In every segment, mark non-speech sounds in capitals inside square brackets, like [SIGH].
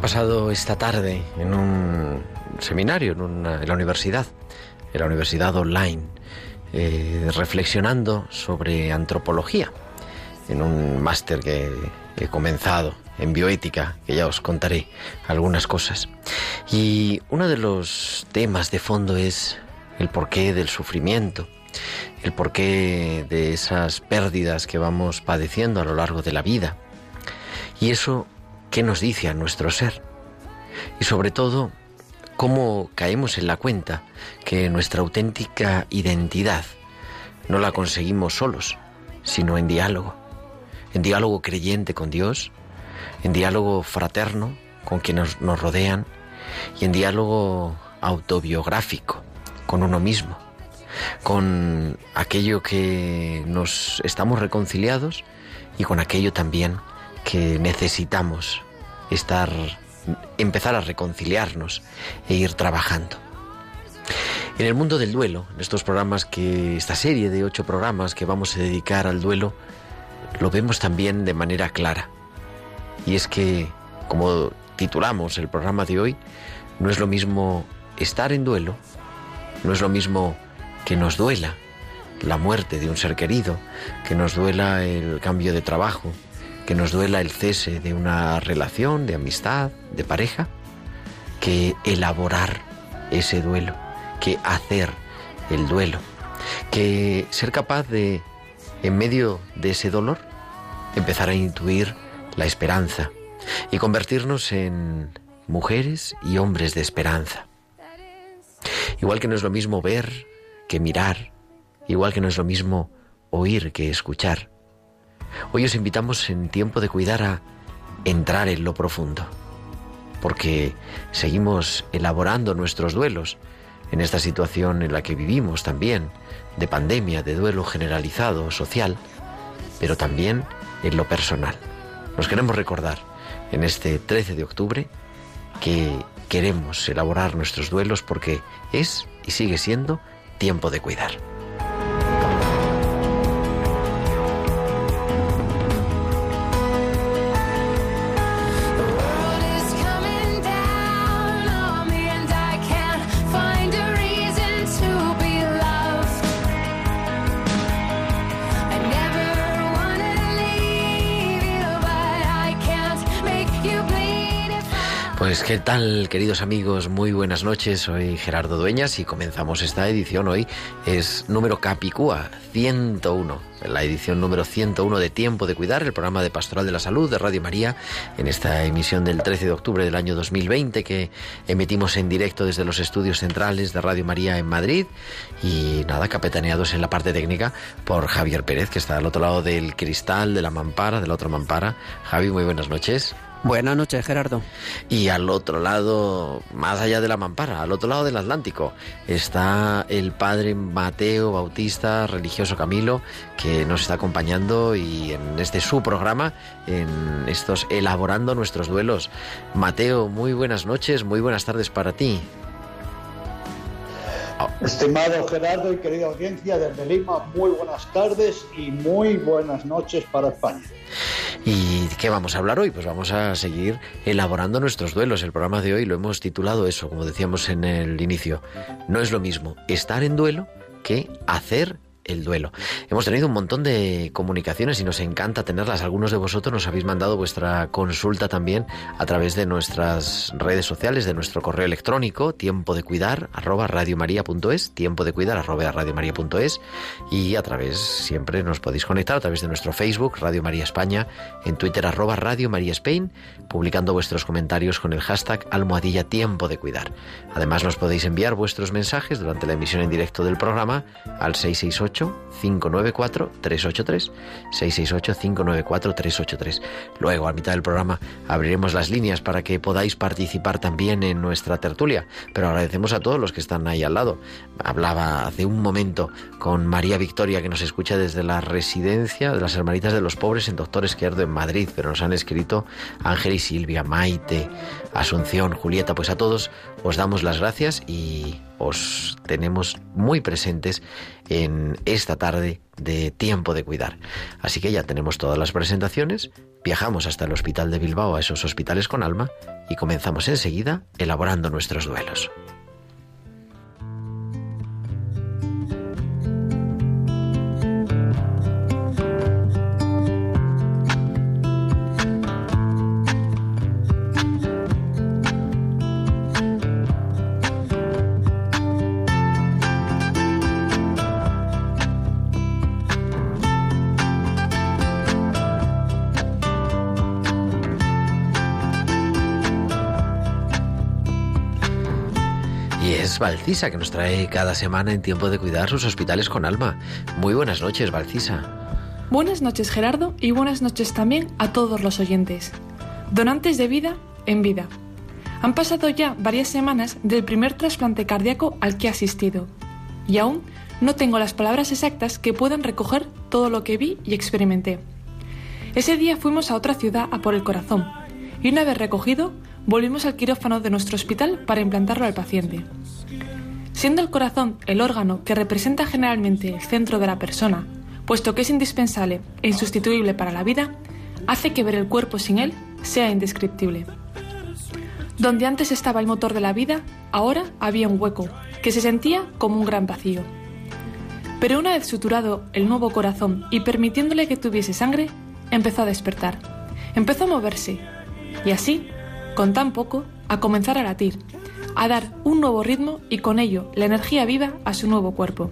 Pasado esta tarde en un seminario en, una- en la universidad, en la universidad online, eh, reflexionando sobre antropología, en un máster que, he comenzado en bioética, que ya os contaré algunas cosas. Y uno de los temas de fondo es el porqué del sufrimiento, el porqué de esas pérdidas que vamos padeciendo a lo largo de la vida. Y eso, ¿qué nos dice a nuestro ser? Y sobre todo, cómo caemos en la cuenta que nuestra auténtica identidad no la conseguimos solos, sino en diálogo. En diálogo creyente con Dios, en diálogo fraterno con quienes nos rodean y en diálogo autobiográfico con uno mismo, con aquello que nos estamos reconciliados y con aquello también que necesitamos estar empezar a reconciliarnos e ir trabajando. En el mundo del duelo, en estos programas que esta serie de ocho programas que vamos a dedicar al duelo, lo vemos también de manera clara. Y es que, como titulamos el programa de hoy, no es lo mismo estar en duelo, no es lo mismo que nos duela la muerte de un ser querido, que nos duela el cambio de trabajo, que nos duela el cese de una relación, de amistad, de pareja, que elaborar ese duelo, que hacer el duelo, que ser capaz de, en medio de ese dolor, empezar a intuir la esperanza y convertirnos en mujeres y hombres de esperanza. Igual que no es lo mismo ver que mirar, igual que no es lo mismo oír que escuchar. Hoy os invitamos en tiempo de cuidar a entrar en lo profundo, porque seguimos elaborando nuestros duelos en esta situación en la que vivimos también, de pandemia, de duelo generalizado, social, pero también en lo personal. Nos queremos recordar en este 13 de octubre que queremos elaborar nuestros duelos porque es y sigue siendo tiempo de cuidar. Qué tal, queridos amigos, muy buenas noches. Soy Gerardo Dueñas y comenzamos esta edición hoy. Es número Capicúa 101, la edición número 101 de Tiempo de Cuidar, el programa de Pastoral de la Salud de Radio María, en esta emisión del 13 de octubre del año 2020 que emitimos en directo desde los estudios centrales de Radio María en Madrid y nada, capitaneados en la parte técnica por Javier Pérez, que está al otro lado del cristal, de la mampara, de la otra mampara. Javi, muy buenas noches. Buenas noches, Gerardo. Y al otro lado, más allá de la mampara, al otro lado del Atlántico, está el padre Mateo Bautista, religioso Camilo, que nos está acompañando y en este su programa, en estos elaborando nuestros duelos. Mateo, muy buenas noches, muy buenas tardes para ti. Estimado Gerardo y querida audiencia desde Lima, muy buenas tardes y muy buenas noches para España. ¿Y qué vamos a hablar hoy? Pues vamos a seguir elaborando nuestros duelos. El programa de hoy lo hemos titulado eso, como decíamos en el inicio. No es lo mismo estar en duelo que hacer el duelo. Hemos tenido un montón de comunicaciones y nos encanta tenerlas. Algunos de vosotros nos habéis mandado vuestra consulta también a través de nuestras redes sociales, de nuestro correo electrónico, tiempo de cuidar, arroba radiomaria.es, tiempo de cuidar, arroba radiomaria.es y a través, siempre nos podéis conectar a través de nuestro Facebook, Radio María España, en Twitter, arroba Radio María Spain, publicando vuestros comentarios con el hashtag almohadilla tiempo de cuidar. Además, nos podéis enviar vuestros mensajes durante la emisión en directo del programa al 668 668-594-383. 668-594-383. Luego, a mitad del programa, abriremos las líneas para que podáis participar también en nuestra tertulia. Pero agradecemos a todos los que están ahí al lado. Hablaba hace un momento con María Victoria, que nos escucha desde la residencia de las Hermanitas de los Pobres en Doctor Esquerdo en Madrid. Pero nos han escrito Ángel y Silvia, Maite, Asunción, Julieta. Pues a todos os damos las gracias y os tenemos muy presentes en esta tarde de tiempo de cuidar. Así que ya tenemos todas las presentaciones, viajamos hasta el Hospital de Bilbao, a esos hospitales con alma, y comenzamos enseguida elaborando nuestros duelos. Valcisa, que nos trae cada semana en tiempo de cuidar sus hospitales con alma. Muy buenas noches, Valcisa. Buenas noches, Gerardo, y buenas noches también a todos los oyentes. Donantes de vida en vida. Han pasado ya varias semanas del primer trasplante cardíaco al que he asistido, y aún no tengo las palabras exactas que puedan recoger todo lo que vi y experimenté. Ese día fuimos a otra ciudad a por el corazón, y una vez recogido, volvimos al quirófano de nuestro hospital para implantarlo al paciente. Siendo el corazón el órgano que representa generalmente el centro de la persona, puesto que es indispensable e insustituible para la vida, hace que ver el cuerpo sin él sea indescriptible. Donde antes estaba el motor de la vida, ahora había un hueco, que se sentía como un gran vacío. Pero una vez suturado el nuevo corazón y permitiéndole que tuviese sangre, empezó a despertar, empezó a moverse, y así, con tan poco, a comenzar a latir, a dar un nuevo ritmo y con ello la energía viva a su nuevo cuerpo.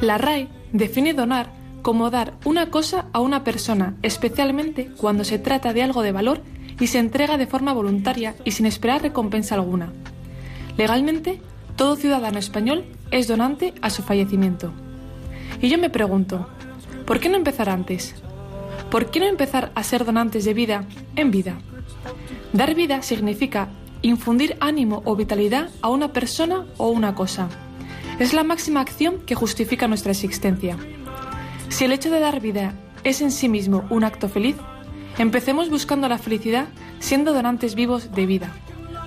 La RAE define donar como dar una cosa a una persona, especialmente cuando se trata de algo de valor y se entrega de forma voluntaria y sin esperar recompensa alguna. Legalmente, todo ciudadano español es donante a su fallecimiento. Y yo me pregunto, ¿por qué no empezar antes? ¿Por qué no empezar a ser donantes de vida en vida? Dar vida significa infundir ánimo o vitalidad a una persona o una cosa. Es la máxima acción que justifica nuestra existencia. Si el hecho de dar vida es en sí mismo un acto feliz, empecemos buscando la felicidad siendo donantes vivos de vida.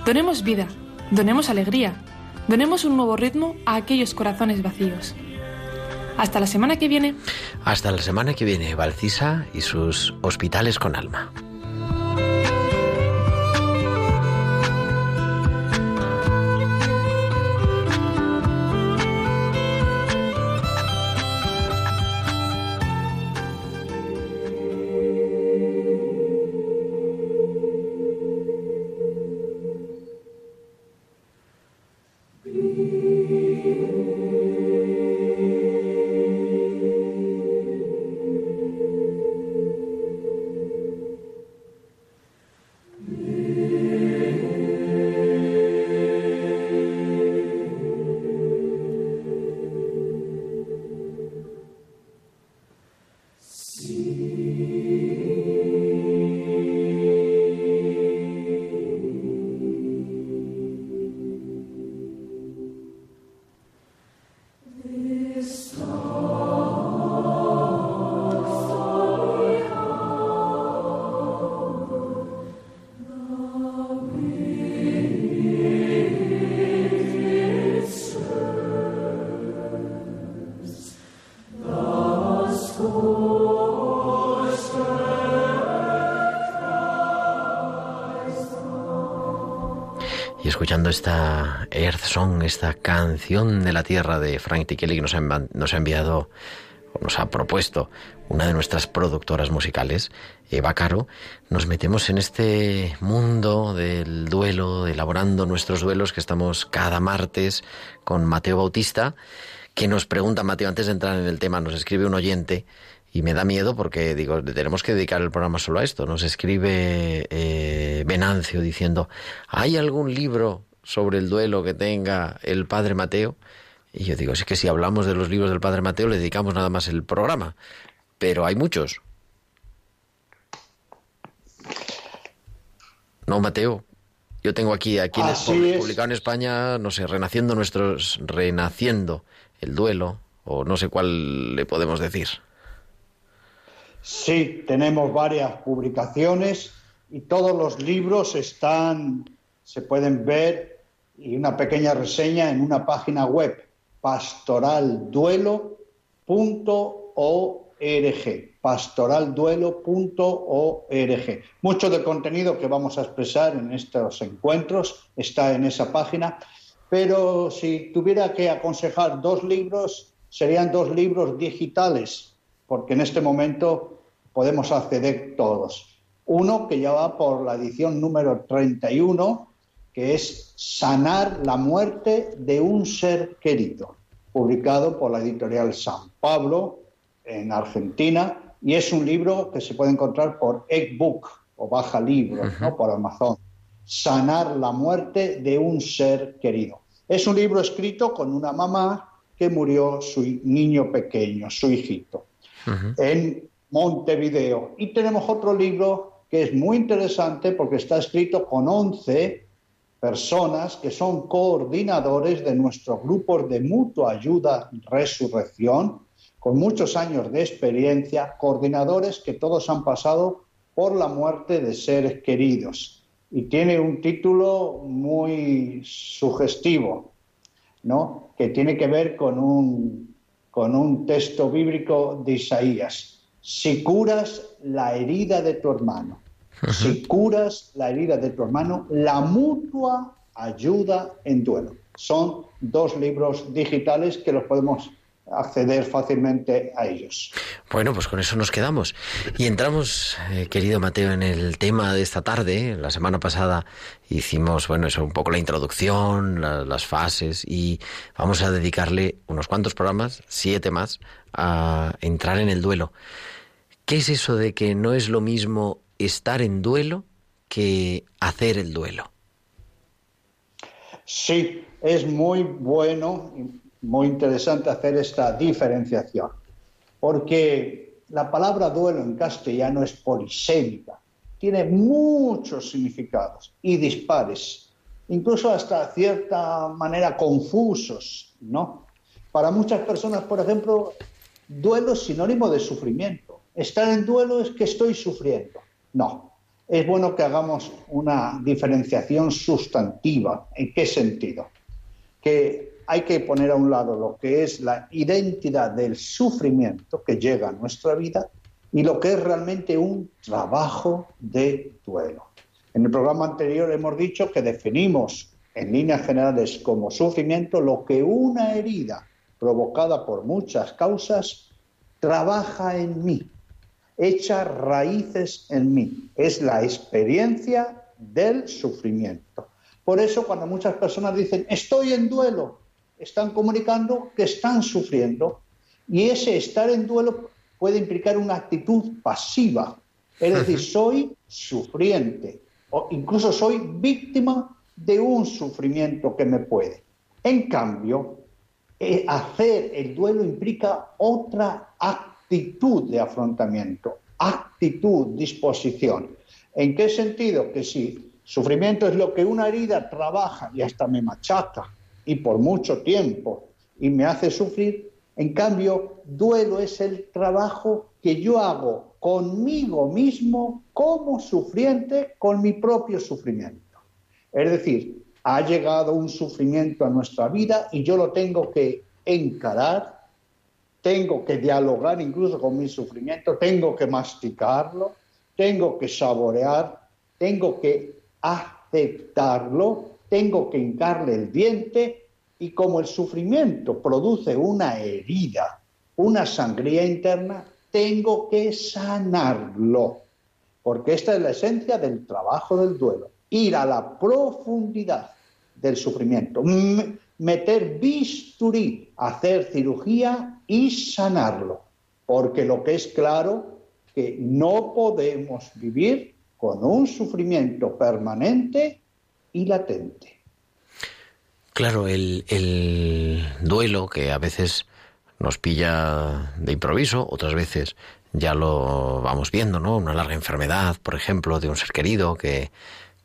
Donemos vida, donemos alegría, donemos un nuevo ritmo a aquellos corazones vacíos. Hasta la semana que viene. Hasta la semana que viene, Valcisa y sus hospitales con alma. Esta Earth Song, esta canción de la tierra de Frank Ticheli que nos ha, nos ha enviado o nos ha propuesto una de nuestras productoras musicales, Eva Caro, nos metemos en este mundo del duelo, elaborando nuestros duelos que estamos cada martes con Mateo Bautista, que nos pregunta, Mateo, antes de entrar en el tema, nos escribe un oyente y me da miedo porque digo, tenemos que dedicar el programa solo a esto. Nos escribe eh, Venancio diciendo, ¿hay algún libro sobre el duelo que tenga el padre Mateo? Y yo digo, es que si hablamos de los libros del padre Mateo le dedicamos nada más el programa, pero hay muchos. No, Mateo. Yo tengo aquí, aquí publicado en España, no sé, renaciendo nuestros, renaciendo el duelo, o no sé cuál le podemos decir. Sí, tenemos varias publicaciones y todos los libros están, se pueden ver y una pequeña reseña en una página web, pastoralduelo.org, pastoralduelo.org. Mucho del contenido que vamos a expresar en estos encuentros está en esa página, pero si tuviera que aconsejar dos libros, serían dos libros digitales porque en este momento podemos acceder todos. Uno que ya va por la edición número 31, que es Sanar la muerte de un ser querido, publicado por la editorial San Pablo en Argentina, y es un libro que se puede encontrar por Eggbook o Baja Libro, ¿no? por Amazon. Sanar la muerte de un ser querido. Es un libro escrito con una mamá que murió su niño pequeño, su hijito en Montevideo. Y tenemos otro libro que es muy interesante porque está escrito con 11 personas que son coordinadores de nuestros grupos de mutua ayuda resurrección, con muchos años de experiencia, coordinadores que todos han pasado por la muerte de seres queridos. Y tiene un título muy sugestivo, ¿no? que tiene que ver con un con un texto bíblico de Isaías. Si curas la herida de tu hermano, si curas la herida de tu hermano, la mutua ayuda en duelo. Son dos libros digitales que los podemos acceder fácilmente a ellos. Bueno, pues con eso nos quedamos. Y entramos, eh, querido Mateo, en el tema de esta tarde. La semana pasada hicimos, bueno, eso, un poco la introducción, las fases, y vamos a dedicarle unos cuantos programas, siete más, a entrar en el duelo. ¿Qué es eso de que no es lo mismo estar en duelo que hacer el duelo? Sí, es muy bueno muy interesante hacer esta diferenciación, porque la palabra duelo en castellano es polisémica, tiene muchos significados y dispares, incluso hasta cierta manera confusos, ¿no? Para muchas personas, por ejemplo, duelo es sinónimo de sufrimiento. Estar en duelo es que estoy sufriendo. No, es bueno que hagamos una diferenciación sustantiva. ¿En qué sentido? Que hay que poner a un lado lo que es la identidad del sufrimiento que llega a nuestra vida y lo que es realmente un trabajo de duelo. En el programa anterior hemos dicho que definimos en líneas generales como sufrimiento lo que una herida provocada por muchas causas trabaja en mí, echa raíces en mí. Es la experiencia del sufrimiento. Por eso cuando muchas personas dicen, estoy en duelo, están comunicando que están sufriendo y ese estar en duelo puede implicar una actitud pasiva, es decir, soy sufriente o incluso soy víctima de un sufrimiento que me puede. En cambio, eh, hacer el duelo implica otra actitud de afrontamiento, actitud, disposición. ¿En qué sentido? Que si sufrimiento es lo que una herida trabaja y hasta me machaca, y por mucho tiempo y me hace sufrir. En cambio, duelo es el trabajo que yo hago conmigo mismo como sufriente con mi propio sufrimiento. Es decir, ha llegado un sufrimiento a nuestra vida y yo lo tengo que encarar, tengo que dialogar incluso con mi sufrimiento, tengo que masticarlo, tengo que saborear, tengo que aceptarlo tengo que hincarle el diente y como el sufrimiento produce una herida, una sangría interna, tengo que sanarlo. Porque esta es la esencia del trabajo del duelo. Ir a la profundidad del sufrimiento, meter bisturí, hacer cirugía y sanarlo. Porque lo que es claro que no podemos vivir con un sufrimiento permanente y latente. Claro, el, el, duelo que a veces nos pilla de improviso, otras veces ya lo vamos viendo, ¿no? Una larga enfermedad, por ejemplo, de un ser querido que,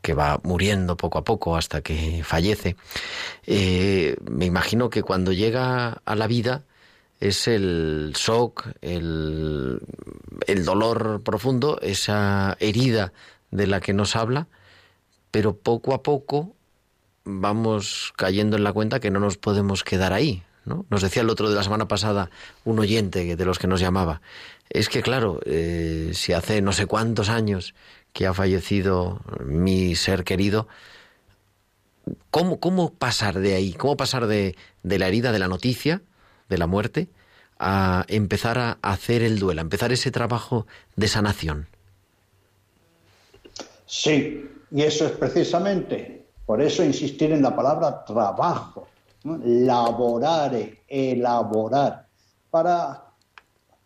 que va muriendo poco a poco hasta que fallece. Eh, me imagino que cuando llega a la vida es el shock, el, el dolor profundo, esa herida de la que nos habla, pero poco a poco vamos cayendo en la cuenta que no nos podemos quedar ahí. ¿no? Nos decía el otro de la semana pasada un oyente de los que nos llamaba, es que claro, eh, si hace no sé cuántos años que ha fallecido mi ser querido, ¿cómo, cómo pasar de ahí? ¿Cómo pasar de, de la herida, de la noticia, de la muerte, a empezar a hacer el duelo, a empezar ese trabajo de sanación? Sí, y eso es precisamente, por eso insistir en la palabra trabajo, laborare, elaborar. Para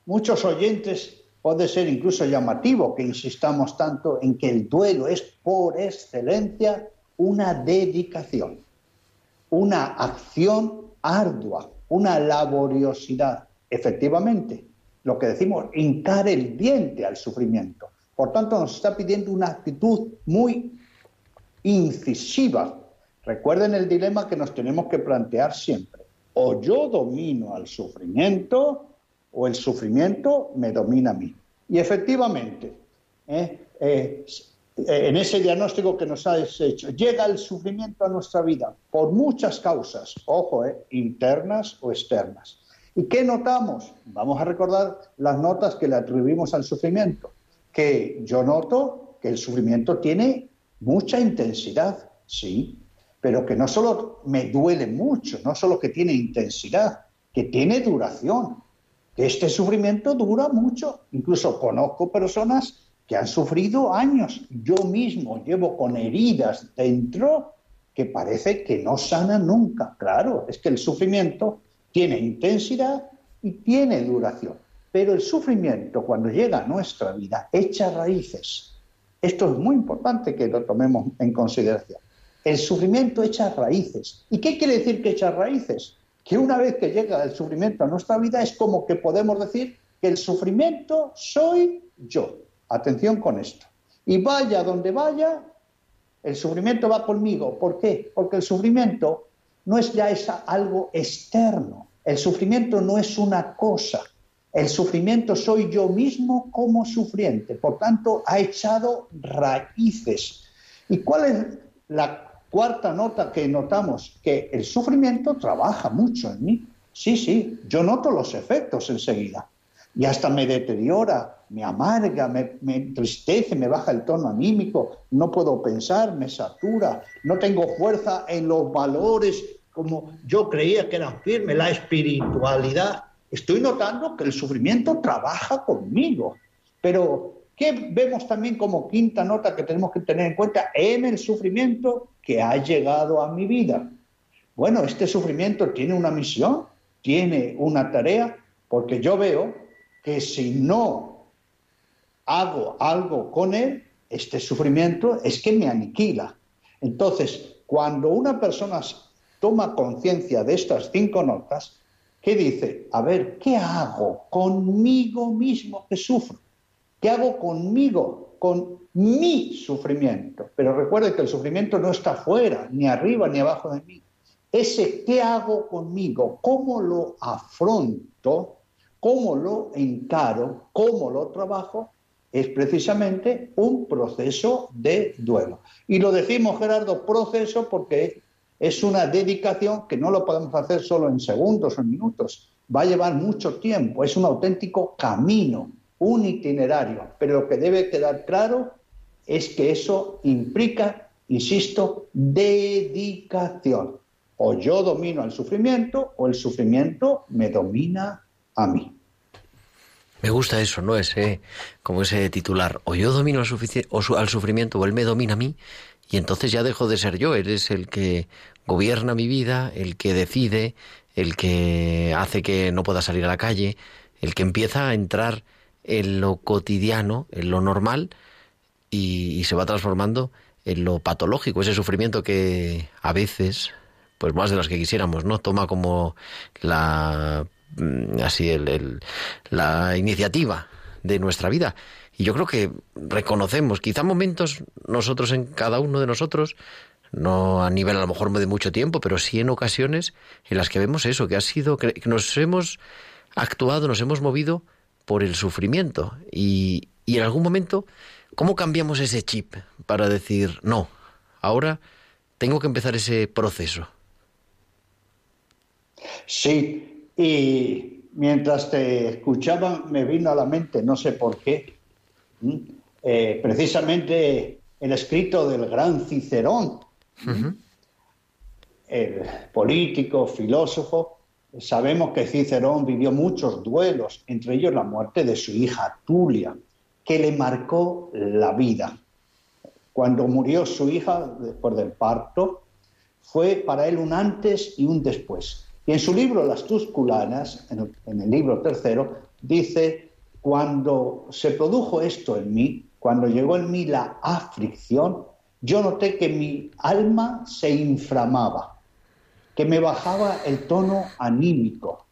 muchos oyentes puede ser incluso llamativo que insistamos tanto en que el duelo es por excelencia una dedicación, una acción ardua, una laboriosidad. Efectivamente, lo que decimos, hincar el diente al sufrimiento. Por tanto, nos está pidiendo una actitud muy incisiva. Recuerden el dilema que nos tenemos que plantear siempre. O yo domino al sufrimiento o el sufrimiento me domina a mí. Y efectivamente, ¿eh? En ese diagnóstico que nos ha hecho, llega el sufrimiento a nuestra vida por muchas causas, ojo, ¿eh? internas o externas. ¿Y qué notamos? Vamos a recordar las notas que le atribuimos al sufrimiento que yo noto que el sufrimiento tiene mucha intensidad, sí, pero que no solo me duele mucho, no solo que tiene intensidad, que tiene duración, que este sufrimiento dura mucho. Incluso conozco personas que han sufrido años. Yo mismo llevo con heridas dentro que parece que no sanan nunca. Claro, es que el sufrimiento tiene intensidad y tiene duración. Pero el sufrimiento, cuando llega a nuestra vida, echa raíces. Esto es muy importante que lo tomemos en consideración. El sufrimiento echa raíces. ¿Y qué quiere decir que echa raíces? Que una vez que llega el sufrimiento a nuestra vida es como que podemos decir que el sufrimiento soy yo. Atención con esto. Y vaya donde vaya, el sufrimiento va conmigo. ¿Por qué? Porque el sufrimiento no es ya algo externo. El sufrimiento no es una cosa. El sufrimiento soy yo mismo como sufriente, por tanto ha echado raíces. ¿Y cuál es la cuarta nota que notamos? Que el sufrimiento trabaja mucho en mí. Sí, sí, yo noto los efectos enseguida. Y hasta me deteriora, me amarga, me, entristece, me baja el tono anímico, no puedo pensar, me satura, no tengo fuerza en los valores como yo creía que eran firmes, la espiritualidad estoy notando que el sufrimiento trabaja conmigo. Pero, ¿qué vemos también como quinta nota que tenemos que tener en cuenta en el sufrimiento que ha llegado a mi vida? Bueno, este sufrimiento tiene una misión, tiene una tarea, porque yo veo que si no hago algo con él, este sufrimiento es que me aniquila. Entonces, cuando una persona toma conciencia de estas cinco notas, ¿Qué dice, a ver, ¿qué hago conmigo mismo que sufro? ¿Qué hago conmigo, con mi sufrimiento? Pero recuerde que el sufrimiento no está fuera, ni arriba, ni abajo de mí. Ese ¿qué hago conmigo? ¿Cómo lo afronto? ¿Cómo lo encaro? ¿Cómo lo trabajo? Es precisamente un proceso de duelo. Y lo decimos, Gerardo, proceso porque es una dedicación que no lo podemos hacer solo en segundos o en minutos. Va a llevar mucho tiempo. Es un auténtico camino, un itinerario. Pero lo que debe quedar claro es que eso implica insisto, dedicación. O yo domino al sufrimiento o el sufrimiento me domina a mí. Me gusta eso, ¿no? Ese, como ese titular. O yo domino al, o al sufrimiento o él me domina a mí y entonces ya dejo de ser yo. Eres el que gobierna mi vida, el que decide, el que hace que no pueda salir a la calle, el que empieza a entrar en lo cotidiano, en lo normal y, se va transformando en lo patológico, ese sufrimiento que a veces, pues más de las que quisiéramos, ¿no? Toma como la así el, la iniciativa de nuestra vida. Y yo creo que reconocemos, quizá momentos nosotros en cada uno de nosotros, no a nivel a lo mejor de mucho tiempo, pero sí en ocasiones en las que vemos eso, que ha sido, que nos hemos actuado, nos hemos movido por el sufrimiento. Y, y en algún momento ¿Cómo cambiamos ese chip para decir, no, ahora tengo que empezar ese proceso? Sí, y mientras te escuchaba me vino a la mente, no sé por qué, eh, precisamente el escrito del gran Cicerón, el político, filósofo. Sabemos que Cicerón vivió muchos duelos, entre ellos la muerte de su hija Tulia que le marcó la vida. Cuando murió su hija después del parto, fue para él un antes y un después. Y en su libro Las Tusculanas, en el, libro tercero, dice, cuando se produjo esto en mí, cuando llegó en mí la aflicción, yo noté que mi alma se inflamaba, que me bajaba el tono anímico,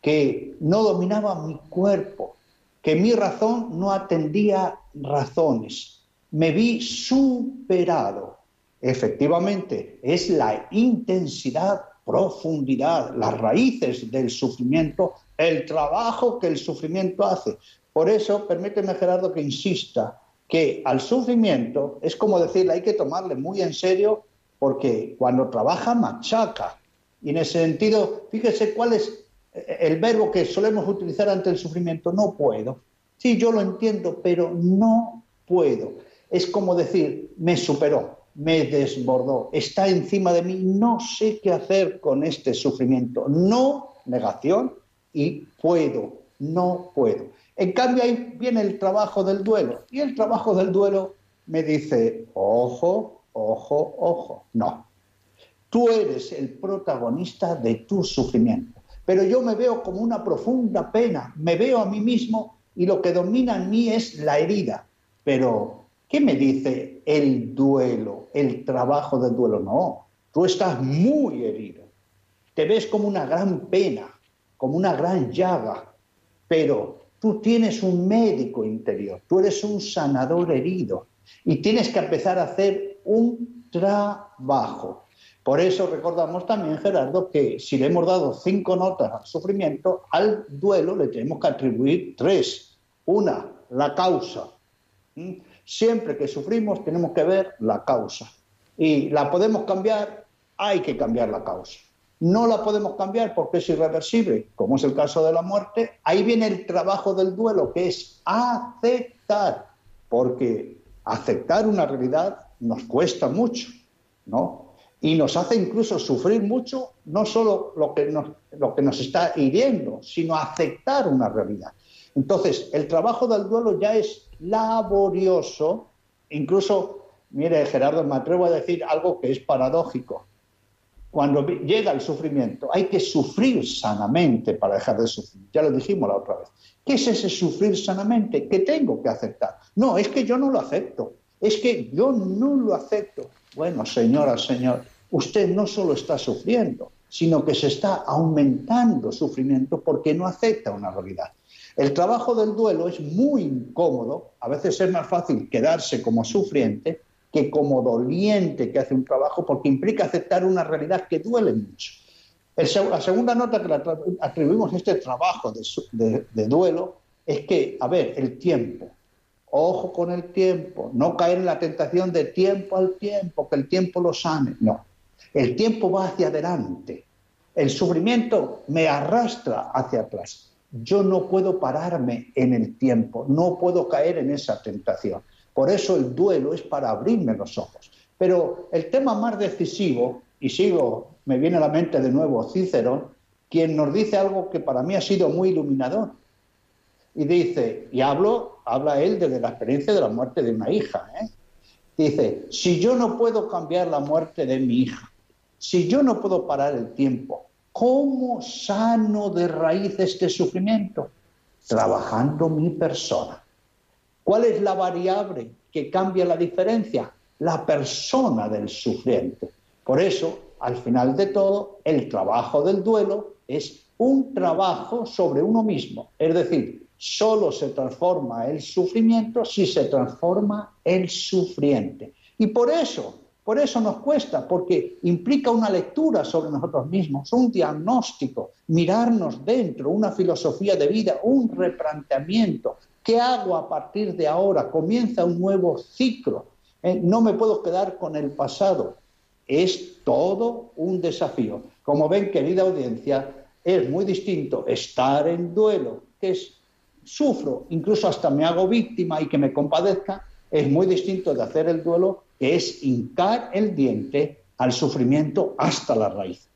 que no dominaba mi cuerpo, que mi razón no atendía razones. Me vi superado. Efectivamente, es la intensidad, profundidad, las raíces del sufrimiento, el trabajo que el sufrimiento hace. Por eso, permíteme, Gerardo, que insista que al sufrimiento es como decirle, hay que tomarle muy en serio porque cuando trabaja machaca. Y en ese sentido, fíjese cuál es el verbo que solemos utilizar ante el sufrimiento, no puedo. Sí, yo lo entiendo, pero no puedo. Es como decir, me superó, me desbordó, está encima de mí, no sé qué hacer con este sufrimiento. No, negación, y puedo, no puedo. En cambio, ahí viene el trabajo del duelo. Y el trabajo del duelo me dice, ojo, ojo, ojo. No. Tú eres el protagonista de tu sufrimiento pero yo me veo como una profunda pena, me veo a mí mismo y lo que domina en mí es la herida. Pero, ¿qué me dice el duelo, el trabajo del duelo? No, tú estás muy herido, te ves como una gran pena, como una gran llaga, pero tú tienes un médico interior, tú eres un sanador herido y tienes que empezar a hacer un trabajo. Por eso recordamos también, Gerardo, que si le hemos dado cinco notas al sufrimiento, al duelo le tenemos que atribuir tres. Una, la causa. Siempre que sufrimos tenemos que ver la causa. Y la podemos cambiar, hay que cambiar la causa. No la podemos cambiar porque es irreversible, como es el caso de la muerte. Ahí viene el trabajo del duelo, que es aceptar, porque aceptar una realidad nos cuesta mucho, ¿no? y nos hace incluso sufrir mucho, no solo lo que nos, lo que nos está hiriendo, sino aceptar una realidad. Entonces, el trabajo del duelo ya es laborioso, incluso, mire Gerardo, me atrevo a decir algo que es paradójico. Cuando llega el sufrimiento, hay que sufrir sanamente para dejar de sufrir. Ya lo dijimos la otra vez. ¿Qué es ese sufrir sanamente? ¿Qué tengo que aceptar? No, es que yo no lo acepto. Es que yo no lo acepto. Bueno, señora, señor, usted no solo está sufriendo, sino que se está aumentando sufrimiento porque no acepta una realidad. El trabajo del duelo es muy incómodo, a veces es más fácil quedarse como sufriente que como doliente que hace un trabajo porque implica aceptar una realidad que duele mucho. la segunda nota que atribuimos a este trabajo de duelo es que, a ver, el tiempo. Ojo con el tiempo, no caer en la tentación de tiempo al tiempo, que el tiempo lo sane. No, el tiempo va hacia adelante. El sufrimiento me arrastra hacia atrás. Yo no puedo pararme en el tiempo, no puedo caer en esa tentación. Por eso el duelo es para abrirme los ojos, Pero el tema más decisivo, y sigo, me viene a la mente de nuevo Cícero, quien nos dice algo que para mí ha sido muy iluminador. Y dice, y hablo, habla él desde la experiencia de la muerte de una hija. ¿eh? Dice, si yo no puedo cambiar la muerte de mi hija, si yo no puedo parar el tiempo, ¿cómo sano de raíz este sufrimiento? Trabajando mi persona. ¿Cuál es la variable que cambia la diferencia? la persona del sufriente. Por eso, al final de todo, el trabajo del duelo es un trabajo sobre uno mismo. Es decir, solo se transforma el sufrimiento si se transforma el sufriente. Y por eso, por eso nos cuesta, porque implica una lectura sobre nosotros mismos, un diagnóstico, mirarnos dentro, una filosofía de vida, un replanteamiento. ¿Qué hago a partir de ahora? Comienza un nuevo ciclo eh, no me puedo quedar con el pasado. Es todo un desafío. Como ven, querida audiencia, es muy distinto estar en duelo, que es sufro, incluso hasta me hago víctima y que me compadezca, es muy distinto de hacer el duelo, es hincar el diente al sufrimiento hasta la raíz.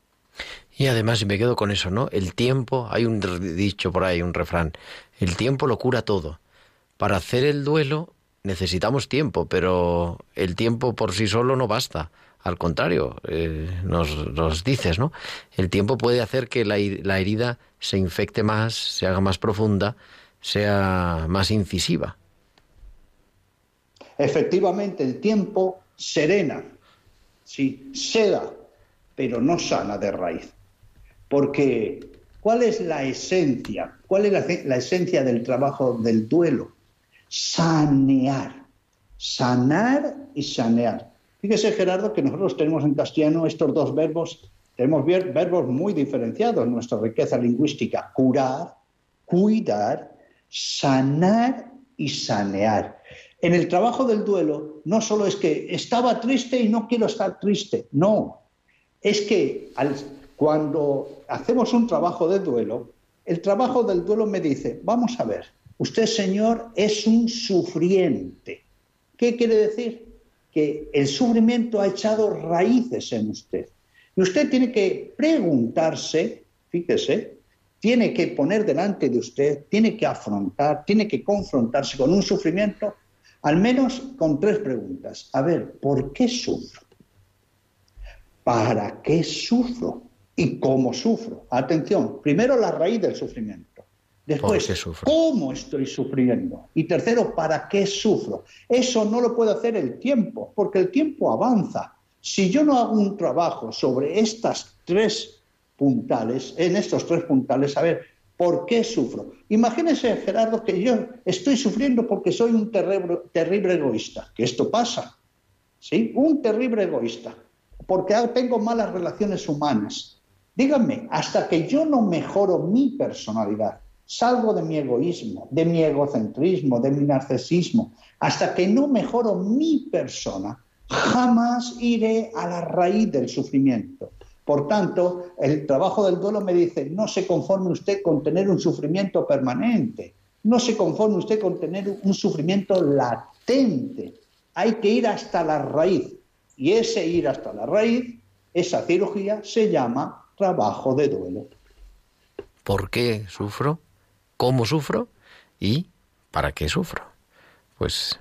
Y además, y me quedo con eso, ¿no? El tiempo, hay un dicho por ahí, un refrán, el tiempo lo cura todo. Para hacer el duelo necesitamos tiempo, pero el tiempo por sí solo no basta. Al contrario, eh, nos, dices, ¿no? El tiempo puede hacer que la, la herida se infecte más, se haga más profunda, sea más incisiva. Efectivamente, el tiempo serena, sí, seda, pero no sana de raíz. Porque, ¿cuál es la esencia? ¿Cuál es la esencia del trabajo del duelo? sanear. Sanar y sanear. Fíjese, Gerardo, que nosotros tenemos en castellano estos dos verbos, tenemos verbos muy diferenciados en nuestra riqueza lingüística. Curar, cuidar, sanar y sanear. En el trabajo del duelo no solo es que estaba triste y no quiero estar triste, no. Es que cuando hacemos un trabajo de duelo, el trabajo del duelo me dice, vamos a ver, Usted, Señor, es un sufriente. ¿Qué quiere decir? Que el sufrimiento ha echado raíces en usted. Y usted tiene que preguntarse, fíjese, tiene que poner delante de usted, tiene que afrontar, tiene que confrontarse con un sufrimiento, al menos con tres preguntas. A ver, ¿por qué sufro? ¿Para qué sufro? ¿Y cómo sufro? Atención, primero la raíz del sufrimiento. Después, ¿cómo estoy sufriendo? Y tercero, ¿para qué sufro? Eso no lo puede hacer el tiempo, porque el tiempo avanza. Si yo no hago un trabajo sobre estas tres puntales, en estos tres puntales, a ver, ¿por qué sufro? Imagínese, Gerardo, que yo estoy sufriendo porque soy un terrible, egoísta, que esto pasa, ¿sí? Un terrible egoísta, porque tengo malas relaciones humanas. Díganme, hasta que yo no mejoro mi personalidad, Salgo de mi egoísmo, de mi egocentrismo, de mi narcisismo, hasta que no mejoro mi persona, jamás iré a la raíz del sufrimiento. Por tanto, el trabajo del duelo me dice, no se conforme usted con tener un sufrimiento permanente, no se conforme usted con tener un sufrimiento latente, hay que ir hasta la raíz. Y ese ir hasta la raíz, esa cirugía, se llama trabajo de duelo. ¿Por qué sufro? cómo sufro y para qué sufro. Pues.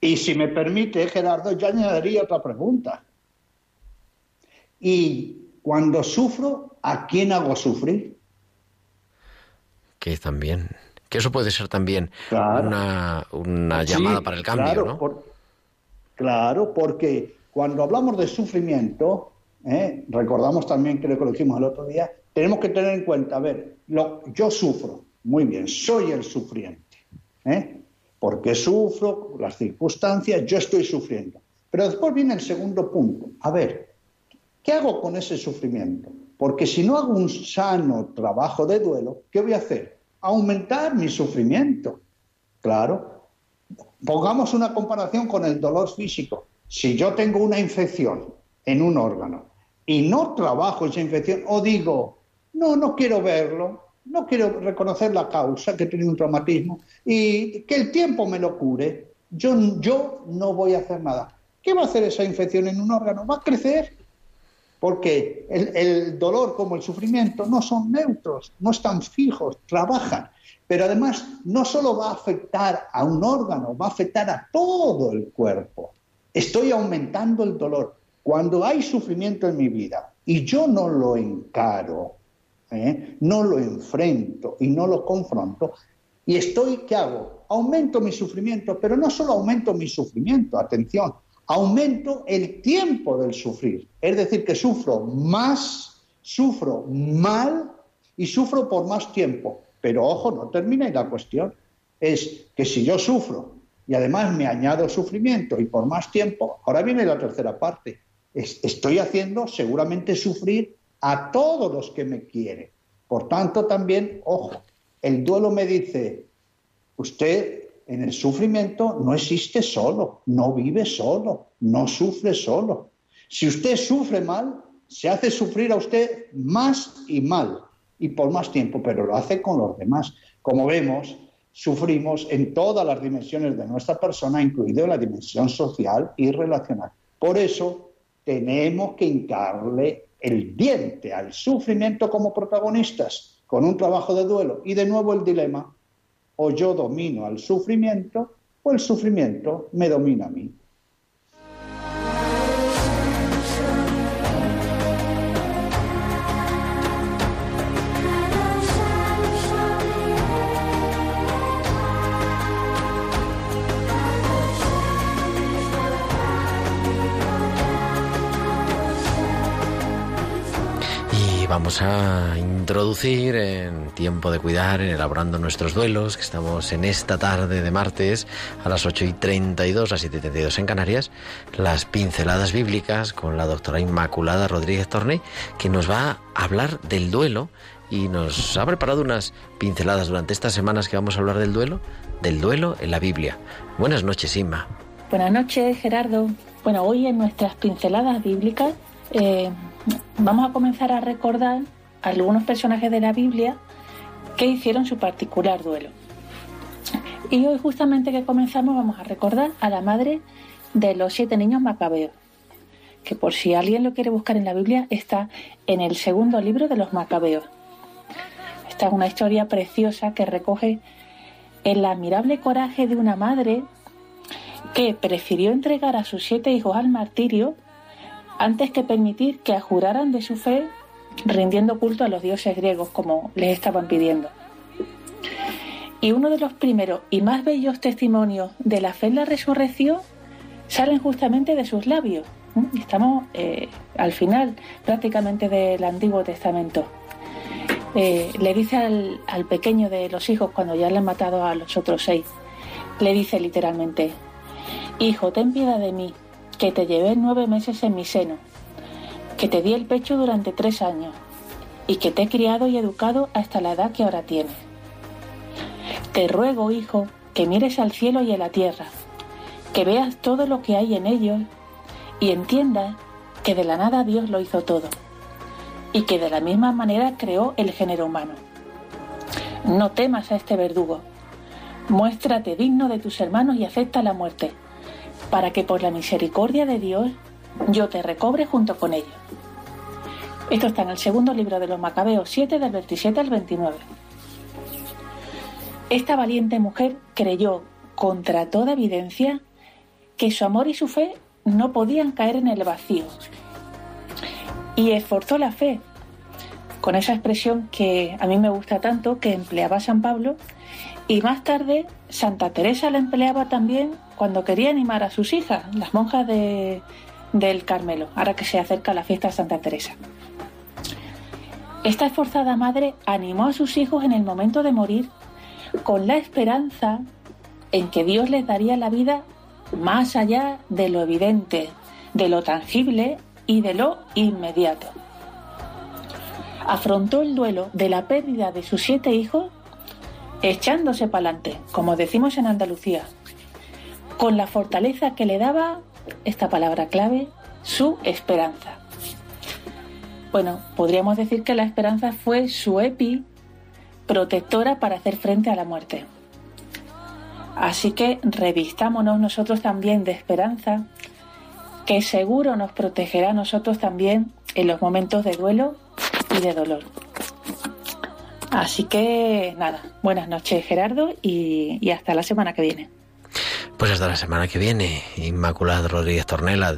Y si me permite, Gerardo, yo añadiría otra pregunta. Y cuando sufro, ¿a quién hago sufrir? Que también. Que eso puede ser también una, llamada para el cambio, claro, ¿no? claro, porque cuando hablamos de sufrimiento, ¿eh? recordamos también, creo que lo dijimos el otro día, tenemos que tener en cuenta, a ver, lo, yo sufro, muy bien, soy el sufriente. ¿eh? Porque sufro las circunstancias, yo estoy sufriendo. Pero después viene el segundo punto. A ver, ¿qué hago con ese sufrimiento? Porque si no hago un sano trabajo de duelo, ¿qué voy a hacer? Aumentar mi sufrimiento. Claro. Pongamos una comparación con el dolor físico. Si yo tengo una infección en un órgano y no trabajo esa infección o digo, no, no quiero verlo, no quiero reconocer la causa, que tenido un traumatismo, y que el tiempo me lo cure, yo, yo no voy a hacer nada. ¿qué va a hacer esa infección en un órgano? Va a crecer. Porque el, dolor como el sufrimiento no son neutros, no están fijos, trabajan. Pero además no solo va a afectar a un órgano, va a afectar a todo el cuerpo. Estoy aumentando el dolor. Cuando hay sufrimiento en mi vida y yo no lo encaro, ¿eh? no lo enfrento y no lo confronto, y estoy, ¿qué hago? Aumento mi sufrimiento, pero no solo aumento mi sufrimiento, atención, aumento el tiempo del sufrir. Es decir, que sufro más, sufro mal y sufro por más tiempo. Pero ojo, no termina y la cuestión. Es que si yo sufro y además me añado sufrimiento y por más tiempo, ahora viene la tercera parte. estoy haciendo seguramente sufrir a todos los que me quieren. Por tanto, también, ojo, el duelo me dice, usted en el sufrimiento no existe solo, no vive solo, no sufre solo. Si usted sufre mal, se hace sufrir a usted más y mal y por más tiempo, pero lo hace con los demás. Como vemos, sufrimos en todas las dimensiones de nuestra persona, incluido la dimensión social y relacional. Por eso tenemos que hincarle el diente al sufrimiento como protagonistas, con un trabajo de duelo. Y de nuevo el dilema, o yo domino al sufrimiento o el sufrimiento me domina a mí. Vamos a introducir en tiempo de cuidar, en elaborando nuestros duelos, que estamos en esta tarde de martes a las 8 y 32, a 7 y 32 en Canarias, las pinceladas bíblicas con la doctora Inmaculada Rodríguez Torney, que nos va a hablar del duelo y nos ha preparado unas pinceladas durante estas semanas que vamos a hablar del duelo, del duelo en la Biblia. Buenas noches, Inma. Buenas noches, Gerardo. Bueno, hoy en nuestras pinceladas bíblicas eh, vamos a comenzar a recordar algunos personajes de la Biblia que hicieron su particular duelo. Y hoy justamente que comenzamos vamos a recordar a la madre de los siete niños macabeos, que por si alguien lo quiere buscar en la Biblia está en el segundo libro de los macabeos. Esta es una historia preciosa que recoge el admirable coraje de una madre que prefirió entregar a sus siete hijos al martirio antes que permitir que juraran de su fe rindiendo culto a los dioses griegos como les estaban pidiendo. Y uno de los primeros y más bellos testimonios de la fe en la resurrección salen justamente de sus labios. Estamos eh, al final prácticamente del Antiguo Testamento. Eh, le dice al, al pequeño de los hijos cuando ya le han matado a los otros seis, le dice literalmente, Hijo, ten piedad de mí, que te llevé nueve meses en mi seno, que te di el pecho durante tres años y que te he criado y educado hasta la edad que ahora tienes. Te ruego, hijo, que mires al cielo y a la tierra, que veas todo lo que hay en ellos y entiendas que de la nada Dios lo hizo todo y que de la misma manera creó el género humano. No temas a este verdugo, muéstrate digno de tus hermanos y acepta la muerte para que por la misericordia de Dios yo te recobre junto con ellos. Esto está en el segundo libro de los Macabeos 7 del 27 al 29. Esta valiente mujer creyó contra toda evidencia que su amor y su fe no podían caer en el vacío y esforzó la fe con esa expresión que a mí me gusta tanto que empleaba San Pablo y más tarde Santa Teresa la empleaba también cuando quería animar a sus hijas, las monjas de, del Carmelo, ahora que se acerca la fiesta de Santa Teresa. Esta esforzada madre animó a sus hijos en el momento de morir con la esperanza en que Dios les daría la vida más allá de lo evidente, de lo tangible y de lo inmediato. Afrontó el duelo de la pérdida de sus siete hijos echándose para adelante, como decimos en Andalucía, con la fortaleza que le daba, esta palabra clave, su esperanza. Bueno, podríamos decir que la esperanza fue su epi protectora para hacer frente a la muerte. Así que revistámonos nosotros también de esperanza que seguro nos protegerá a nosotros también en los momentos de duelo y de dolor. Así que nada, buenas noches Gerardo y, hasta la semana que viene. Pues hasta la semana que viene, Inmaculada Rodríguez Tornela,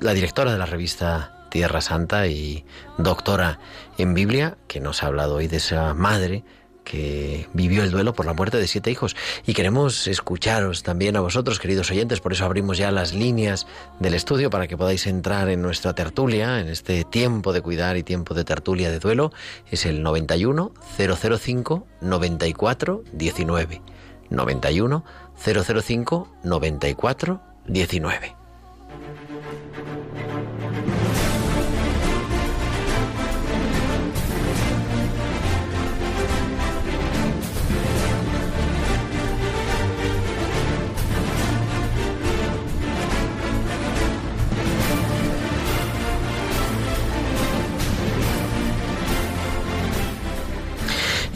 la directora de la revista Tierra Santa y doctora en Biblia, que nos ha hablado hoy de esa madre que vivió el duelo por la muerte de siete hijos. Y queremos escucharos también a vosotros, queridos oyentes, por eso abrimos ya las líneas del estudio para que podáis entrar en nuestra tertulia, en este tiempo de cuidar y tiempo de tertulia de duelo. Es el 91 005 94 19. 91 005 94 19.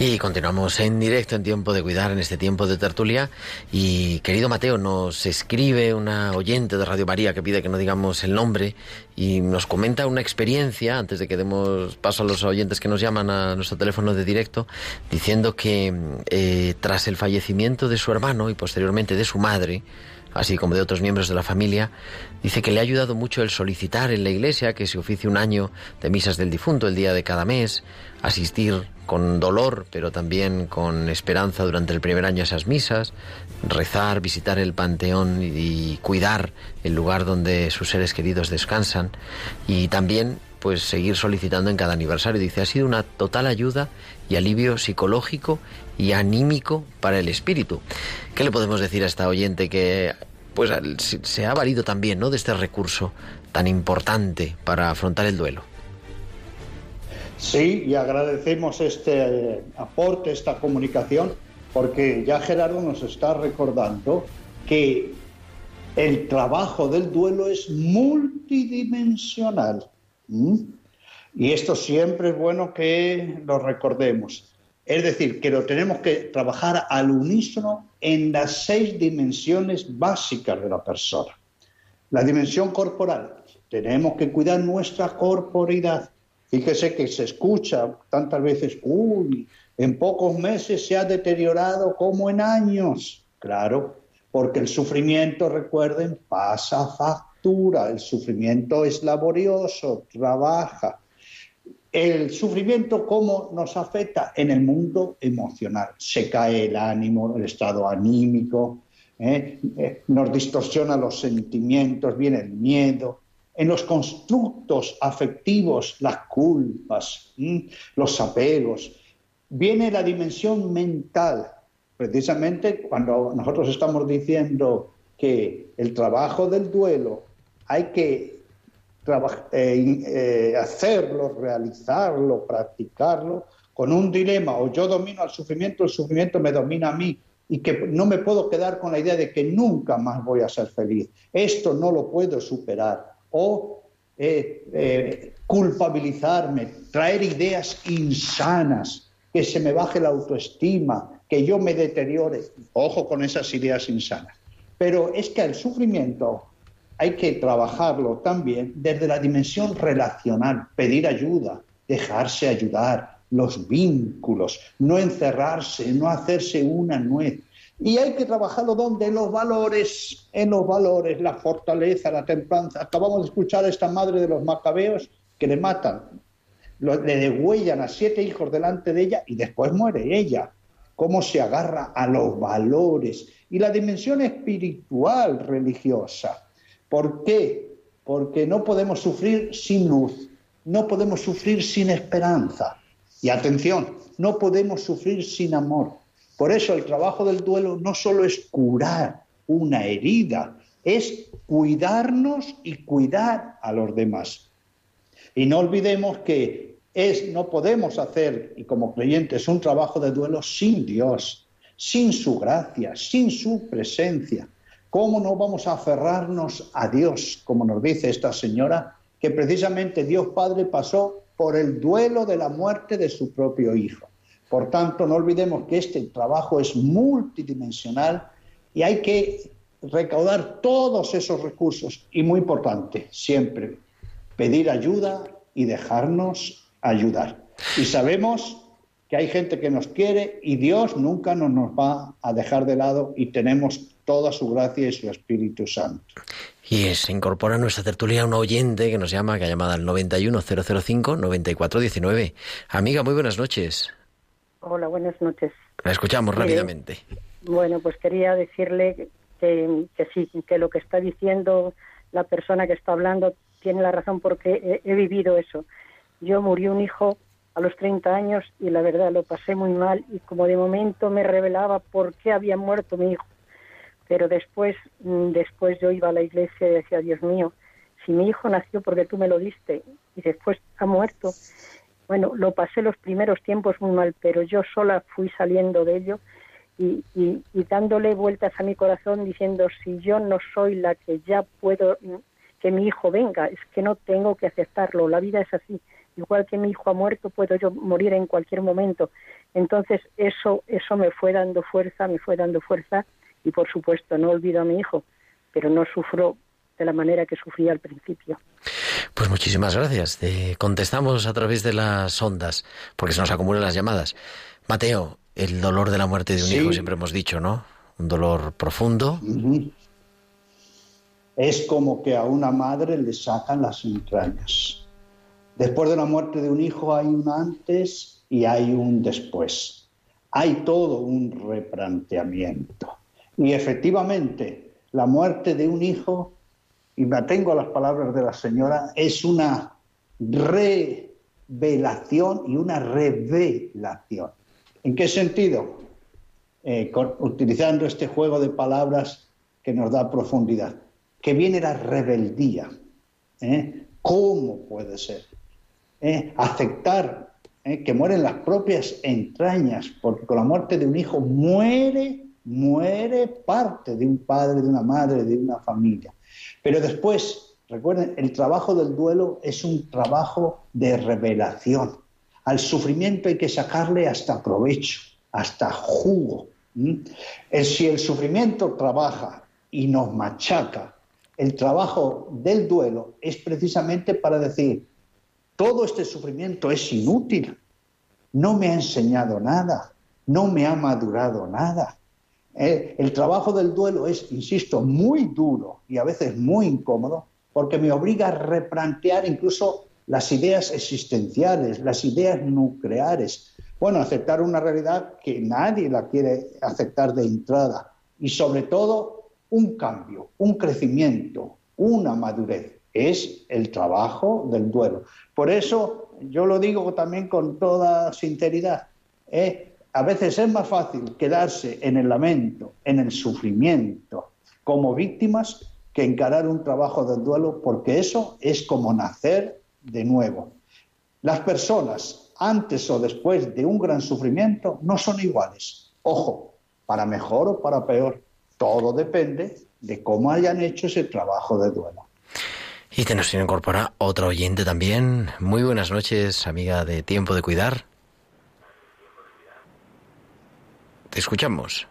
Y continuamos en directo en tiempo de cuidar, en este tiempo de tertulia. Y querido Mateo, nos escribe una oyente de Radio María que pide que no digamos el nombre y nos comenta una experiencia, antes de que demos paso a los oyentes que nos llaman a nuestro teléfono de directo, diciendo que eh, tras el fallecimiento de su hermano y posteriormente de su madre, así como de otros miembros de la familia, dice que le ha ayudado mucho el solicitar en la iglesia que se oficie un año de misas del difunto el día de cada mes, asistir con dolor, pero también con esperanza durante el primer año a esas misas, rezar, visitar el panteón y, cuidar el lugar donde sus seres queridos descansan y también pues seguir solicitando en cada aniversario. Dice, ha sido una total ayuda y alivio psicológico y anímico para el espíritu. ¿Qué le podemos decir a esta oyente que pues se ha valido también, ¿no? de este recurso tan importante para afrontar el duelo? Sí, y agradecemos este eh, aporte, esta comunicación, porque ya Gerardo nos está recordando que el trabajo del duelo es multidimensional. Y esto siempre es bueno que lo recordemos. Es decir, que lo tenemos que trabajar al unísono en las seis dimensiones básicas de la persona. La dimensión corporal. Tenemos que cuidar nuestra corporidad. Fíjese que se escucha tantas veces, uy, en pocos meses se ha deteriorado como en años. Claro, porque el sufrimiento, recuerden, pasa factura, el sufrimiento es laborioso, trabaja. El sufrimiento, ¿cómo nos afecta? En el mundo emocional. Se cae el ánimo, el estado anímico, ¿eh? Eh, nos distorsiona los sentimientos, viene el miedo, en los constructos afectivos, las culpas, los apegos. Viene la dimensión mental, precisamente cuando nosotros estamos diciendo que el trabajo del duelo hay que eh, eh, hacerlo, realizarlo, practicarlo con un dilema, o yo domino al sufrimiento, el sufrimiento me domina a mí, y que no me puedo quedar con la idea de que nunca más voy a ser feliz. Esto no lo puedo superar o eh, eh, culpabilizarme, traer ideas insanas, que se me baje la autoestima, que yo me deteriore. Ojo con esas ideas insanas. Pero es que el sufrimiento hay que trabajarlo también desde la dimensión relacional, pedir ayuda, dejarse ayudar, los vínculos, no encerrarse, no hacerse una nuez, y hay que trabajarlo donde los valores, en los valores, la fortaleza, la templanza. Acabamos de escuchar a esta madre de los macabeos que le matan, le degüellan a siete hijos delante de ella y después muere ella. Cómo se agarra a los valores y la dimensión espiritual religiosa. ¿Por qué? Porque no podemos sufrir sin luz, no podemos sufrir sin esperanza. Y atención, no podemos sufrir sin amor. Por eso el trabajo del duelo no solo es curar una herida, es cuidarnos y cuidar a los demás. Y no olvidemos que es, no podemos hacer, y como creyentes, un trabajo de duelo sin Dios, sin su gracia, sin su presencia. ¿Cómo no vamos a aferrarnos a Dios, como nos dice esta señora, que precisamente Dios Padre pasó por el duelo de la muerte de su propio Hijo? Por tanto, no olvidemos que este trabajo es multidimensional y hay que recaudar todos esos recursos y muy importante, siempre pedir ayuda y dejarnos ayudar. Y sabemos que hay gente que nos quiere y Dios nunca nos, nos va a dejar de lado y tenemos toda su gracia y su Espíritu Santo. Y se incorpora a nuestra tertulia un oyente que nos llama, que ha llamado al 91005-9419. Amiga, muy buenas noches. Hola, buenas noches. La escuchamos rápidamente. Bueno, pues quería decirle que, que, sí, que lo que está diciendo la persona que está hablando tiene la razón porque he, he vivido eso. Yo murió un hijo a los 30 años y la verdad lo pasé muy mal y como de momento me revelaba por qué había muerto mi hijo. Pero después, mm, después yo iba a la iglesia y decía, Dios mío, si mi hijo nació porque tú me lo diste y después ha muerto, bueno, lo pasé los primeros tiempos muy mal, pero yo sola fui saliendo de ello y, y, dándole vueltas a mi corazón diciendo, si yo no soy la que ya puedo que mi hijo venga, es que no tengo que aceptarlo, la vida es así, igual que mi hijo ha muerto, puedo yo morir en cualquier momento. Entonces eso, eso me fue dando fuerza, me fue dando fuerza y por supuesto no olvido a mi hijo, pero no sufro de la manera que sufría al principio. Pues muchísimas gracias. Te contestamos a través de las ondas, porque se nos acumulan las llamadas. Mateo, el dolor de la muerte de un Sí. hijo, siempre hemos dicho, ¿no? Un dolor profundo. Es como que a una madre le sacan las entrañas. Después de la muerte de un hijo hay un antes y hay un después. Hay todo un replanteamiento. Y efectivamente, la muerte de un hijo, y me atengo a las palabras de la señora, es una revelación y una revelación. ¿En qué sentido? Eh, utilizando este juego de palabras que nos da profundidad. Que viene la rebeldía. ¿eh? ¿Cómo puede ser? ¿Eh? Aceptar que mueren las propias entrañas, porque con la muerte de un hijo muere, muere parte de un padre, de una madre, de una familia. Pero después, recuerden, el trabajo del duelo es un trabajo de revelación. Al sufrimiento hay que sacarle hasta provecho, hasta jugo. Si el sufrimiento trabaja y nos machaca, el trabajo del duelo es precisamente para decir, todo este sufrimiento es inútil, no me ha enseñado nada, no me ha madurado nada. Eh, el trabajo del duelo es, insisto, muy duro y a veces muy incómodo porque me obliga a replantear incluso las ideas existenciales, las ideas nucleares. Bueno, aceptar una realidad que nadie la quiere aceptar de entrada y sobre todo un cambio, un crecimiento, una madurez. Es el trabajo del duelo. Por eso yo lo digo también con toda sinceridad. ¿eh? A veces es más fácil quedarse en el lamento, en el sufrimiento, como víctimas, que encarar un trabajo del duelo, porque eso es como nacer de nuevo. Las personas, antes o después de un gran sufrimiento, no son iguales. Ojo, para mejor o para peor. Todo depende de cómo hayan hecho ese trabajo de duelo. Y te nos incorpora otro oyente también. Muy buenas noches, amiga de Tiempo de Cuidar. Te escuchamos.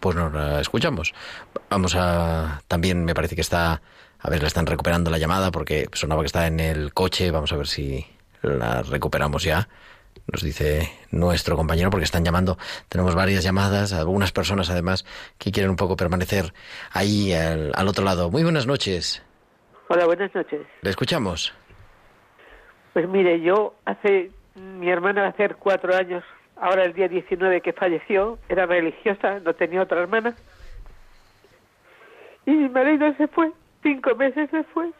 Pues no la escuchamos. Vamos a. También me parece que está. A ver, la están recuperando la llamada porque sonaba que está en el coche. Vamos a ver si la recuperamos ya. Nos dice nuestro compañero porque están llamando. Tenemos varias llamadas, algunas personas además que quieren un poco permanecer ahí al, al otro lado. Muy buenas noches. Hola, buenas noches. ¿Le escuchamos? Pues mire, yo hace, mi hermana va a hacer cuatro años, ahora el día 19 que falleció, era religiosa, no tenía otra hermana. Y mi marido se fue, cinco meses después.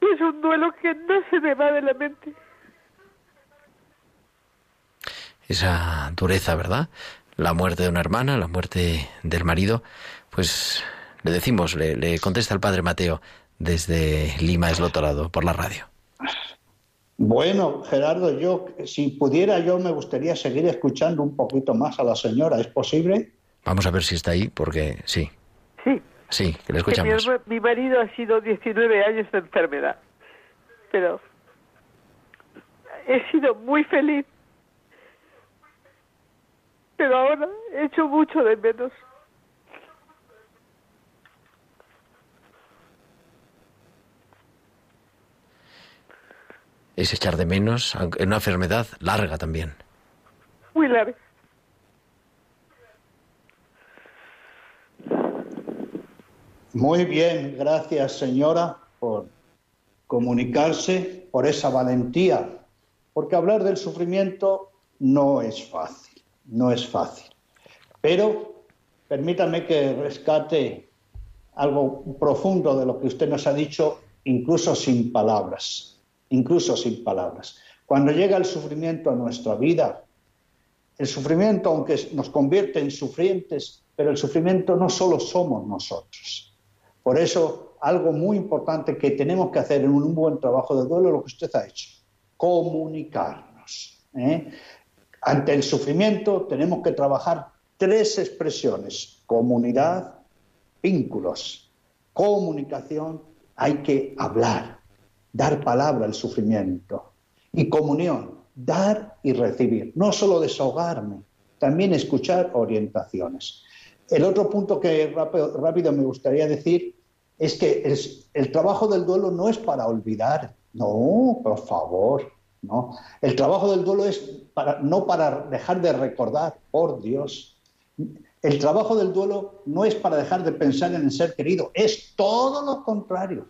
Y es un duelo que no se me va de la mente. Esa dureza, ¿verdad? La muerte de una hermana, la muerte del marido. Pues le decimos, le, contesta el padre Mateo desde Lima, Eslotorado, por la radio. Bueno, Gerardo, yo, si pudiera, yo me gustaría seguir escuchando un poquito más a la señora. ¿Es posible? Vamos a ver si está ahí, porque sí, Sí, sí, que le que mi, escuchamos. herma- mi marido ha sido 19 años de enfermedad, pero he sido muy feliz pero ahora echo mucho de menos. Es echar de menos aunque- en una enfermedad larga también. Muy larga. Muy bien, gracias señora por comunicarse, por esa valentía, porque hablar del sufrimiento no es fácil, no es fácil. Pero permítame que rescate algo profundo de lo que usted nos ha dicho, incluso sin palabras, incluso sin palabras. Cuando llega el sufrimiento a nuestra vida, el sufrimiento, aunque nos convierte en sufrientes, pero el sufrimiento no solo somos nosotros. Por eso, algo muy importante que tenemos que hacer en un buen trabajo de duelo, lo que usted ha hecho, comunicarnos. ¿eh? Ante el sufrimiento tenemos que trabajar tres expresiones, comunidad, vínculos, comunicación, hay que hablar, dar palabra al sufrimiento y comunión, dar y recibir, no solo desahogarme, también escuchar orientaciones. El otro punto que rápido, me gustaría decir es que el, el, trabajo del duelo no es para olvidar, no, por favor, no. El trabajo del duelo es para, no para dejar de recordar, por Dios. El trabajo del duelo no es para dejar de pensar en el ser querido, es todo lo contrario,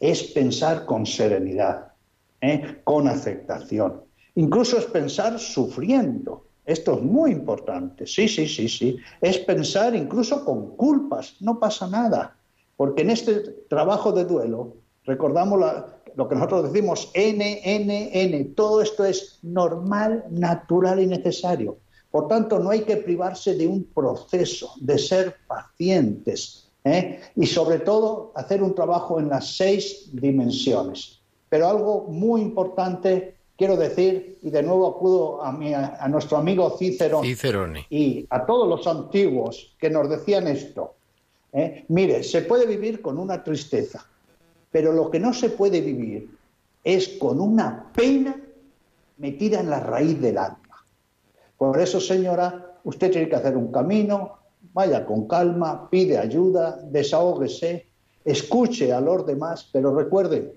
es pensar con serenidad, ¿eh? con aceptación. Incluso es pensar sufriendo. Esto es muy importante. Sí, sí, sí, sí. Es pensar incluso con culpas. No pasa nada. Porque en este trabajo de duelo, recordamos lo que nosotros decimos N, N, N. Todo esto es normal, natural y necesario. Por tanto, no hay que privarse de un proceso, de ser pacientes. ¿Eh? Y sobre todo, hacer un trabajo en las seis dimensiones. Pero algo muy importante quiero decir, y de nuevo acudo a, mi, a nuestro amigo Cicerón Cicerone. y a todos los antiguos que nos decían esto. ¿eh? Mire, se puede vivir con una tristeza, pero lo que no se puede vivir es con una pena metida en la raíz del alma. Por eso, señora, usted tiene que hacer un camino, vaya con calma, pide ayuda, desahógese, escuche a los demás, pero recuerde,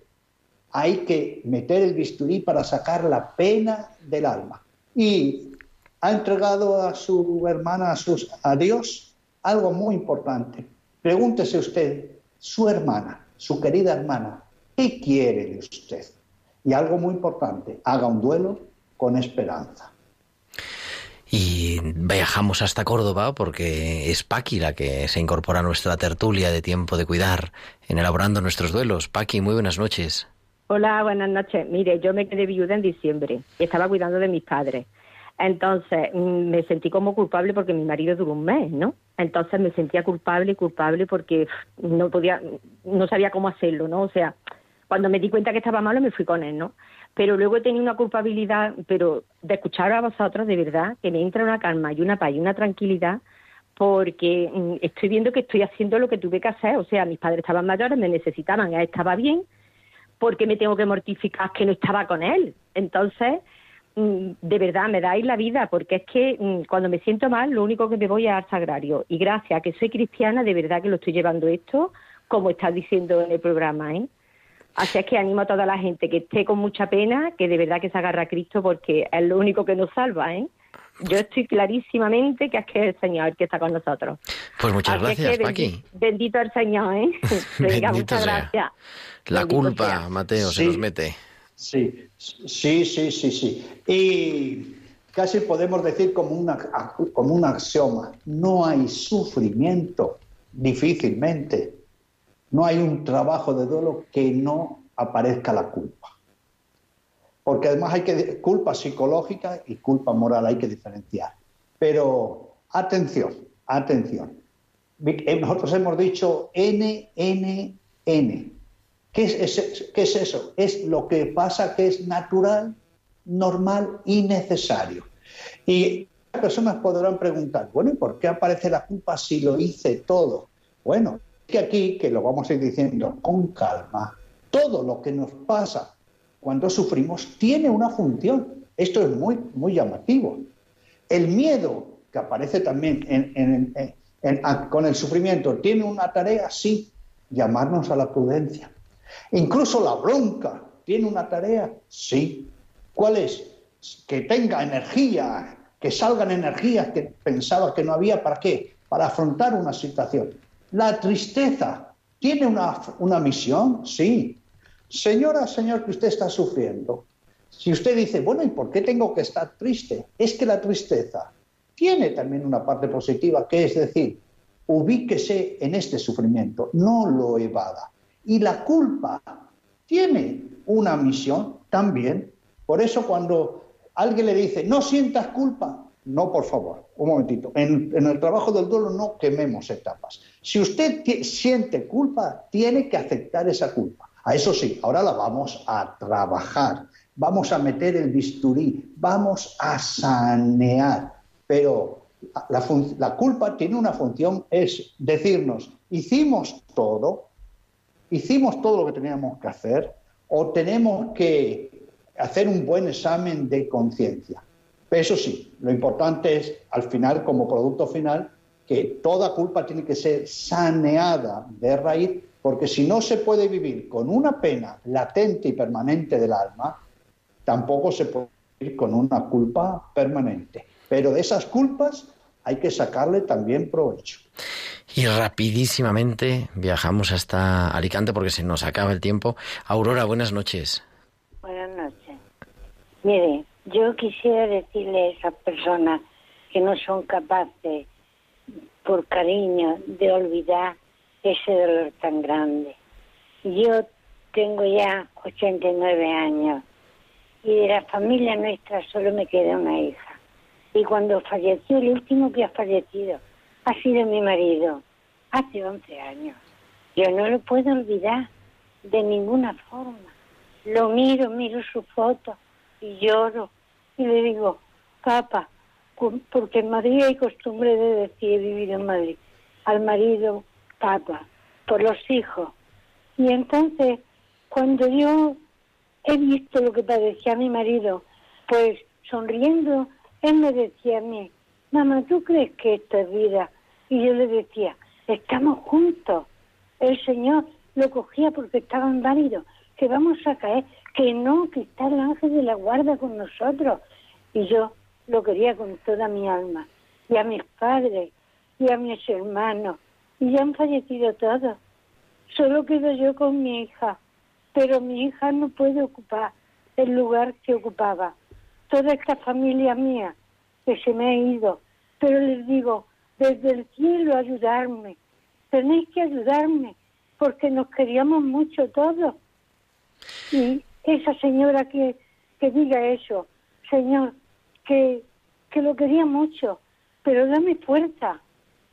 hay que meter el bisturí para sacar la pena del alma. Y ha entregado a su hermana, a, sus, a Dios, algo muy importante. Pregúntese usted, su hermana, su querida hermana, ¿qué quiere de usted? Y algo muy importante, haga un duelo con esperanza. Y viajamos hasta Córdoba porque es Paqui la que se incorpora a nuestra tertulia de tiempo de cuidar en elaborando nuestros duelos. Paqui, muy buenas noches. Hola, buenas noches. Mire, yo me quedé viuda en diciembre y estaba cuidando de mis padres. Entonces me sentí como culpable porque mi marido duró un mes, ¿no? Entonces me sentía culpable culpable porque no podía, no sabía cómo hacerlo, ¿no? O sea, cuando me di cuenta que estaba malo me fui con él, ¿no? Pero luego he tenido una culpabilidad, pero de escuchar a vosotros, de verdad, que me entra una calma y una paz y una tranquilidad porque estoy viendo que estoy haciendo lo que tuve que hacer. O sea, mis padres estaban mayores, me necesitaban, él estaba bien, porque me tengo que mortificar que no estaba con él. Entonces, de verdad, me dais la vida, porque es que cuando me siento mal, lo único que me voy es al sagrario. Y gracias a que soy cristiana, de verdad que lo estoy llevando esto, como estás diciendo en el programa, ¿eh? Así es que animo a toda la gente que esté con mucha pena, que de verdad que se agarra a Cristo, porque es lo único que nos salva, ¿eh? Yo estoy clarísimamente que es que es el Señor el que está con nosotros. Pues muchas Así gracias, es que Paqui. bendi- Bendito el Señor, ¿eh? [LAUGHS] Venga, muchas sea. gracias. La Bendito culpa, sea. Mateo, se nos mete. Sí, sí, sí, sí, sí. Y casi podemos decir como, una, como un axioma, no hay sufrimiento, difícilmente. No hay un trabajo de duelo que no aparezca la culpa. Porque además hay que culpa psicológica y culpa moral hay que diferenciar. Pero atención, atención. Eh, Nosotros hemos dicho N, N, N. ¿Qué es, qué es eso? Es lo que pasa que es natural, normal y necesario. Y las personas podrán preguntar, bueno, ¿y por qué aparece la culpa si lo hice todo? Bueno, que aquí, que lo vamos a ir diciendo con calma, todo lo que nos pasa cuando sufrimos tiene una función. Esto es muy, muy llamativo. El miedo que aparece también en- en- en- en- a- con el sufrimiento, tiene una tarea, sí, llamarnos a la prudencia. Incluso la bronca tiene una tarea, sí. ¿Cuál es? Que tenga energía, que salgan energías que pensaba que no había, ¿para qué? Para afrontar una situación. La tristeza tiene una, una misión, sí. Señora, señor, que usted está sufriendo. Si usted dice, bueno, ¿y por qué tengo que estar triste? Es que la tristeza tiene también una parte positiva, que es decir, ubíquese en este sufrimiento, no lo evada. Y la culpa tiene una misión también. Por eso cuando alguien le dice, no sientas culpa, no, por favor, un momentito. En, el trabajo del duelo no quememos etapas. Si usted siente culpa, tiene que aceptar esa culpa. A eso sí, ahora la vamos a trabajar, vamos a meter el bisturí, vamos a sanear. Pero la culpa tiene una función, es decirnos, hicimos todo, hicimos todo lo que teníamos que hacer o tenemos que hacer un buen examen de conciencia. Eso sí, lo importante es, al final, como producto final, que toda culpa tiene que ser saneada de raíz, porque si no se puede vivir con una pena latente y permanente del alma, tampoco se puede vivir con una culpa permanente. Pero de esas culpas hay que sacarle también provecho. Y rapidísimamente viajamos hasta Alicante porque se nos acaba el tiempo. Aurora, buenas noches. Buenas noches. Mire, yo quisiera decirle a esas personas que no son capaces, por cariño, de olvidar ese dolor tan grande. Yo tengo ya 89 años y de la familia nuestra solo me queda una hija. Y cuando falleció, el último que ha fallecido ha sido mi marido, hace 11 años. Yo no lo puedo olvidar de ninguna forma. Lo miro, miro su foto y lloro y le digo, papá, porque en Madrid hay costumbre de decir, he vivido en Madrid, al marido, papá, por los hijos. Y entonces, cuando yo he visto lo que padecía mi marido, pues sonriendo, él me decía a mí, mamá, ¿tú crees que esto es vida? Y yo le decía, estamos juntos. El Señor lo cogía porque estaba inválido, que vamos a caer, que no, que está el ángel de la guarda con nosotros. Y yo lo quería con toda mi alma, y a mis padres, y a mis hermanos, y ya han fallecido todos. Solo quedo yo con mi hija, pero mi hija no puede ocupar el lugar que ocupaba. Toda esta familia mía que se me ha ido, pero les digo, desde el cielo ayudarme, tenéis que ayudarme, porque nos queríamos mucho todos. Y esa señora que, que diga eso, Señor, que, que lo quería mucho, pero dame fuerza,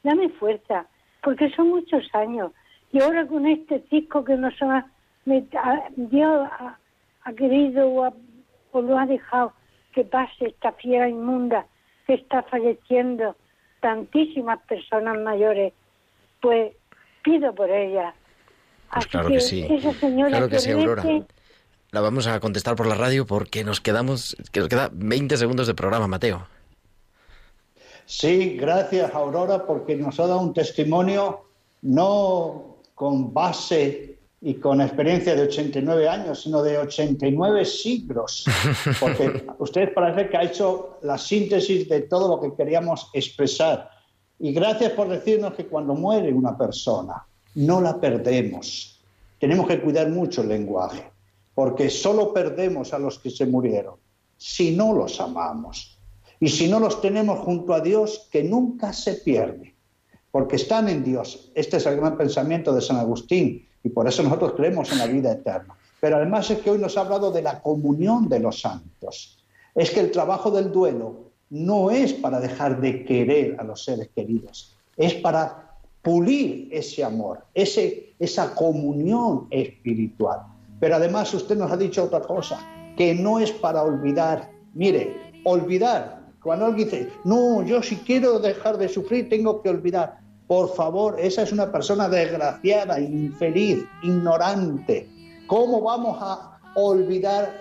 dame fuerza, porque son muchos años. Y ahora con este cisco que nos ha, me- ha- Dios ha, ha querido o, ha- o lo ha dejado que pase esta fiera inmunda que está falleciendo tantísimas personas mayores, pues pido por ella. Pues Así claro que sí. Esa señora Claro que sí, rece- La vamos a contestar por la radio porque nos quedamos, que nos queda 20 segundos de programa, Mateo. Sí, gracias Aurora, porque nos ha dado un testimonio no con base y con experiencia de 89 años, sino de 89 siglos. [LAUGHS] Porque usted parece que ha hecho la síntesis de todo lo que queríamos expresar. Y gracias por decirnos que cuando muere una persona, no la perdemos. Tenemos que cuidar mucho el lenguaje, porque solo perdemos a los que se murieron si no los amamos. Y si no los tenemos junto a Dios, que nunca se pierde, porque están en Dios. Este es el gran pensamiento de San Agustín y por eso nosotros creemos en la vida eterna. Pero además es que hoy nos ha hablado de la comunión de los santos. Es que el trabajo del duelo no es para dejar de querer a los seres queridos, es para pulir ese amor, ese, esa comunión espiritual. Pero además usted nos ha dicho otra cosa, que no es para olvidar. Mire, olvidar, cuando alguien dice, no, yo si quiero dejar de sufrir tengo que olvidar. Por favor, esa es una persona desgraciada, infeliz, ignorante. ¿Cómo vamos a olvidar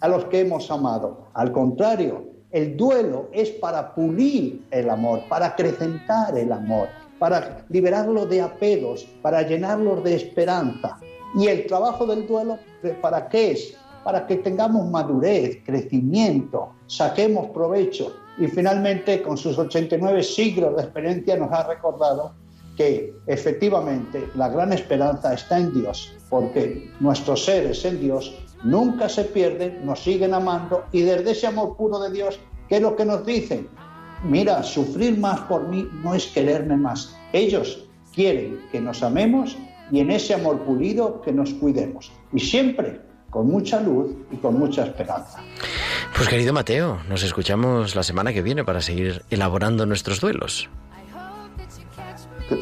a los que hemos amado? Al contrario, El duelo es para pulir el amor, para acrecentar el amor, para liberarlo de apegos, para llenarlo de esperanza. Y el trabajo del duelo, ¿para qué es? Para que tengamos madurez, crecimiento, saquemos provecho. Y finalmente, con sus 89 siglos de experiencia, nos ha recordado que efectivamente la gran esperanza está en Dios, porque nuestros seres en Dios nunca se pierden, nos siguen amando y desde ese amor puro de Dios, ¿qué es lo que nos dicen? Mira, sufrir más por mí no es quererme más. Ellos quieren que nos amemos y en ese amor pulido que nos cuidemos. Y siempre con mucha luz y con mucha esperanza. Pues querido Mateo, nos escuchamos la semana que viene para seguir elaborando nuestros duelos.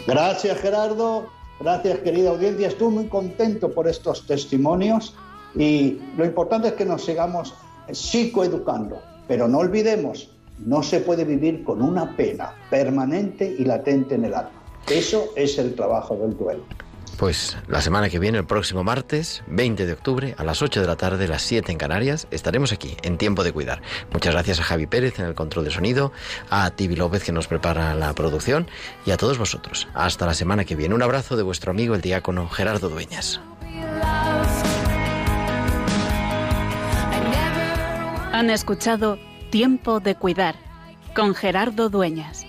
Gracias Gerardo, gracias querida audiencia, estoy muy contento por estos testimonios y lo importante es que nos sigamos psicoeducando, pero no olvidemos, no se puede vivir con una pena permanente y latente en el alma. Eso es el trabajo del duelo. Pues la semana que viene, el próximo martes, 20 de octubre, a las 8 de la tarde, las 7 en Canarias, estaremos aquí, en Tiempo de Cuidar. Muchas gracias a Javi Pérez en el control de sonido, a Tibi López que nos prepara la producción y a todos vosotros. Hasta la semana que viene. Un abrazo de vuestro amigo el diácono Gerardo Dueñas. Han escuchado Tiempo de Cuidar con Gerardo Dueñas.